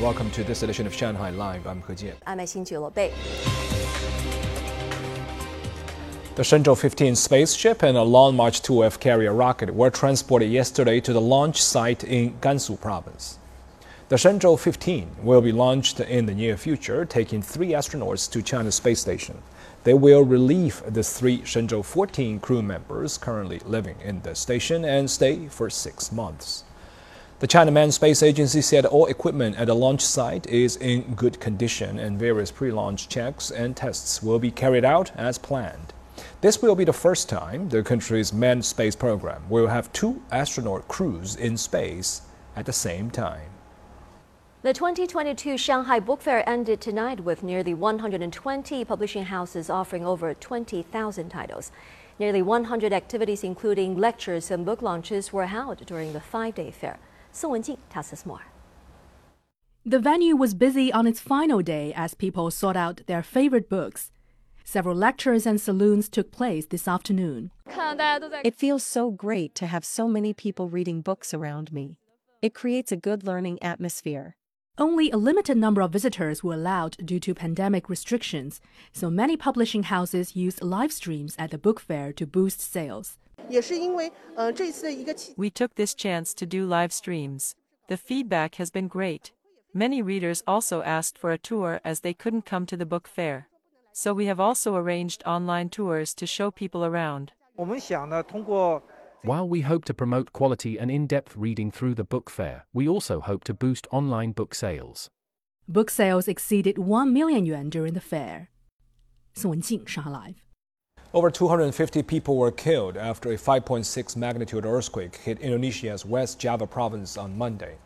Welcome to this edition of Shanghai Live. I'm He Jian. I'm Xin Bei. The Shenzhou 15 spaceship and a Long March 2F carrier rocket were transported yesterday to the launch site in Gansu province. The Shenzhou 15 will be launched in the near future, taking three astronauts to China's space station. They will relieve the three Shenzhou 14 crew members currently living in the station and stay for six months. The China Manned Space Agency said all equipment at the launch site is in good condition and various pre launch checks and tests will be carried out as planned. This will be the first time the country's manned space program will have two astronaut crews in space at the same time. The 2022 Shanghai Book Fair ended tonight with nearly 120 publishing houses offering over 20,000 titles. Nearly 100 activities, including lectures and book launches, were held during the five day fair. Song Wenjing tells us more. The venue was busy on its final day as people sought out their favorite books. Several lectures and saloons took place this afternoon. It feels so great to have so many people reading books around me. It creates a good learning atmosphere. Only a limited number of visitors were allowed due to pandemic restrictions, so many publishing houses used live streams at the book fair to boost sales. We took this chance to do live streams. The feedback has been great. Many readers also asked for a tour as they couldn't come to the book fair. So we have also arranged online tours to show people around. While we hope to promote quality and in depth reading through the book fair, we also hope to boost online book sales. Book sales exceeded 1 million yuan during the fair. Song Wenjing, Shanghai Live. Over 250 people were killed after a 5.6 magnitude earthquake hit Indonesia's West Java province on Monday.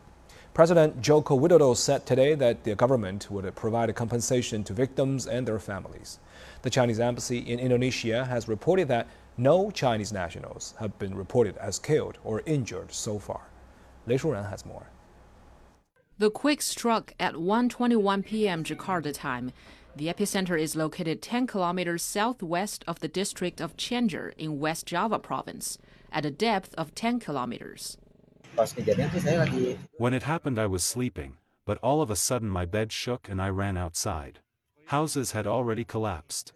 President Joko Widodo said today that the government would provide compensation to victims and their families. The Chinese embassy in Indonesia has reported that no Chinese nationals have been reported as killed or injured so far. Lei Shuran has more. The quake struck at 1:21 p.m. Jakarta time. The epicenter is located 10 kilometers southwest of the district of Cianjur in West Java province, at a depth of 10 kilometers. When it happened, I was sleeping, but all of a sudden my bed shook and I ran outside. Houses had already collapsed.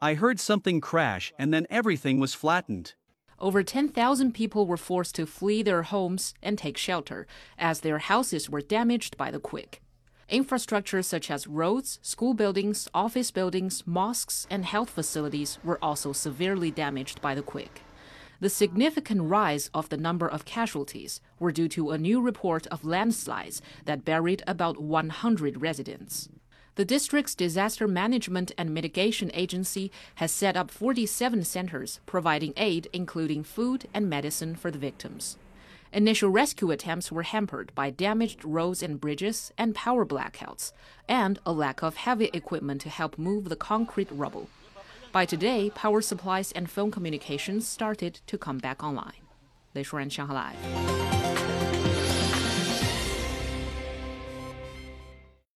I heard something crash and then everything was flattened. Over 10,000 people were forced to flee their homes and take shelter as their houses were damaged by the quake. Infrastructure such as roads, school buildings, office buildings, mosques, and health facilities were also severely damaged by the quake. The significant rise of the number of casualties were due to a new report of landslides that buried about 100 residents. The district's Disaster Management and Mitigation Agency has set up 47 centers providing aid, including food and medicine, for the victims. Initial rescue attempts were hampered by damaged roads and bridges and power blackouts, and a lack of heavy equipment to help move the concrete rubble. By today, power supplies and phone communications started to come back online. Lei Shuran, Shanghai Live.